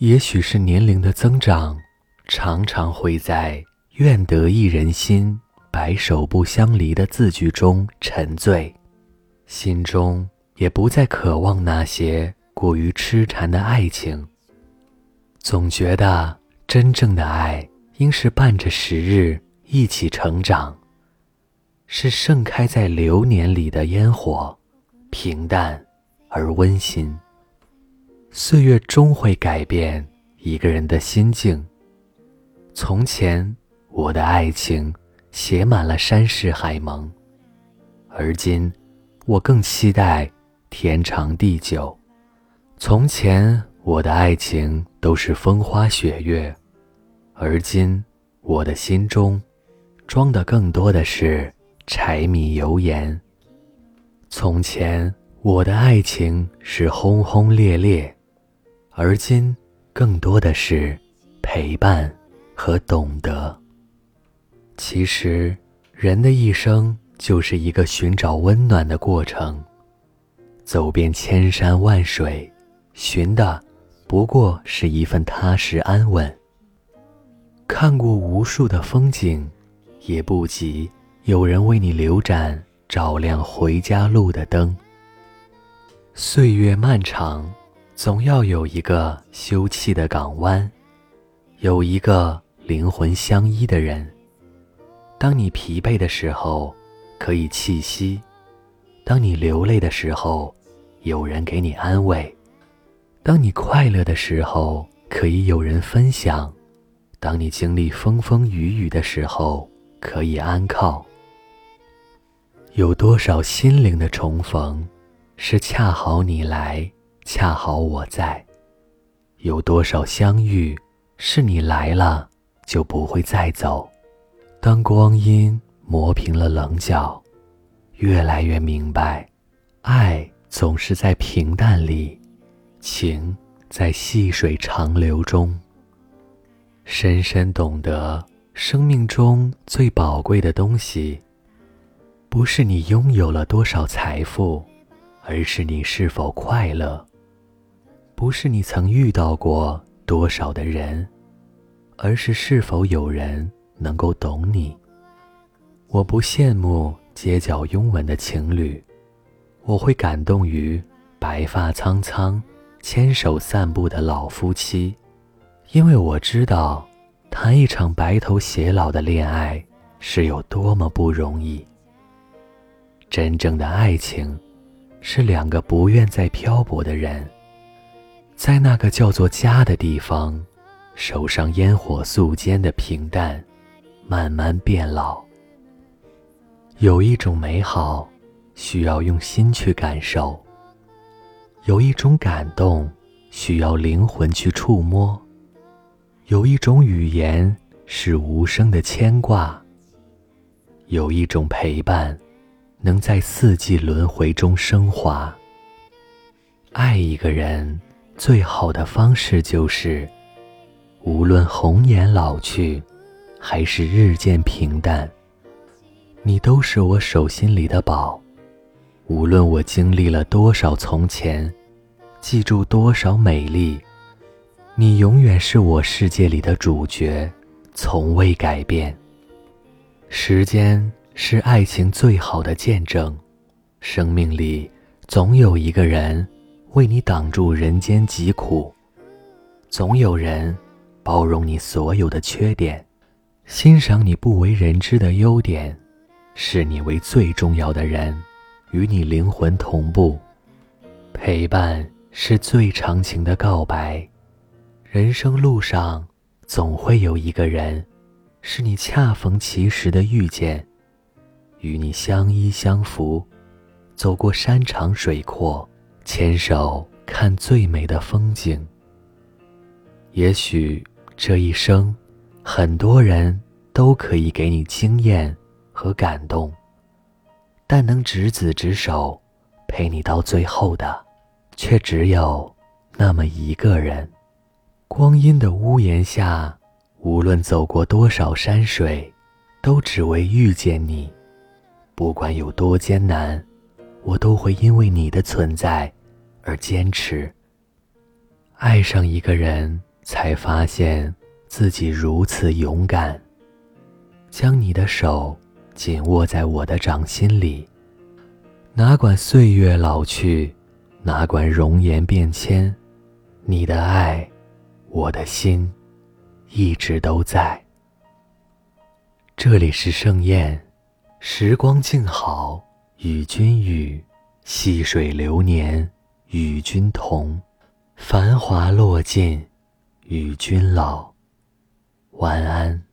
也许是年龄的增长，常常会在“愿得一人心，白首不相离”的字句中沉醉，心中也不再渴望那些过于痴缠的爱情。总觉得真正的爱应是伴着时日一起成长，是盛开在流年里的烟火，平淡而温馨。岁月终会改变一个人的心境。从前，我的爱情写满了山世海盟，而今，我更期待天长地久。从前，我的爱情都是风花雪月，而今，我的心中装的更多的是柴米油盐。从前，我的爱情是轰轰烈烈。而今，更多的是陪伴和懂得。其实，人的一生就是一个寻找温暖的过程，走遍千山万水，寻的不过是一份踏实安稳。看过无数的风景，也不及有人为你留盏照亮回家路的灯。岁月漫长。总要有一个休憩的港湾，有一个灵魂相依的人。当你疲惫的时候，可以气息；当你流泪的时候，有人给你安慰；当你快乐的时候，可以有人分享；当你经历风风雨雨的时候，可以安靠。有多少心灵的重逢，是恰好你来。恰好我在，有多少相遇是你来了就不会再走？当光阴磨平了棱角，越来越明白，爱总是在平淡里，情在细水长流中。深深懂得，生命中最宝贵的东西，不是你拥有了多少财富，而是你是否快乐。不是你曾遇到过多少的人，而是是否有人能够懂你。我不羡慕街角拥吻的情侣，我会感动于白发苍苍、牵手散步的老夫妻，因为我知道，谈一场白头偕老的恋爱是有多么不容易。真正的爱情，是两个不愿再漂泊的人。在那个叫做家的地方，手上烟火素间的平淡，慢慢变老。有一种美好，需要用心去感受；有一种感动，需要灵魂去触摸；有一种语言是无声的牵挂；有一种陪伴，能在四季轮回中升华。爱一个人。最好的方式就是，无论红颜老去，还是日渐平淡，你都是我手心里的宝。无论我经历了多少从前，记住多少美丽，你永远是我世界里的主角，从未改变。时间是爱情最好的见证，生命里总有一个人。为你挡住人间疾苦，总有人包容你所有的缺点，欣赏你不为人知的优点，视你为最重要的人，与你灵魂同步。陪伴是最长情的告白。人生路上总会有一个人，是你恰逢其时的遇见，与你相依相扶，走过山长水阔。牵手看最美的风景。也许这一生，很多人都可以给你惊艳和感动，但能执子之手，陪你到最后的，却只有那么一个人。光阴的屋檐下，无论走过多少山水，都只为遇见你。不管有多艰难，我都会因为你的存在。而坚持。爱上一个人，才发现自己如此勇敢。将你的手紧握在我的掌心里，哪管岁月老去，哪管容颜变迁，你的爱，我的心，一直都在。这里是盛宴，时光静好，与君语，细水流年，与君同，繁华落尽，与君老。晚安。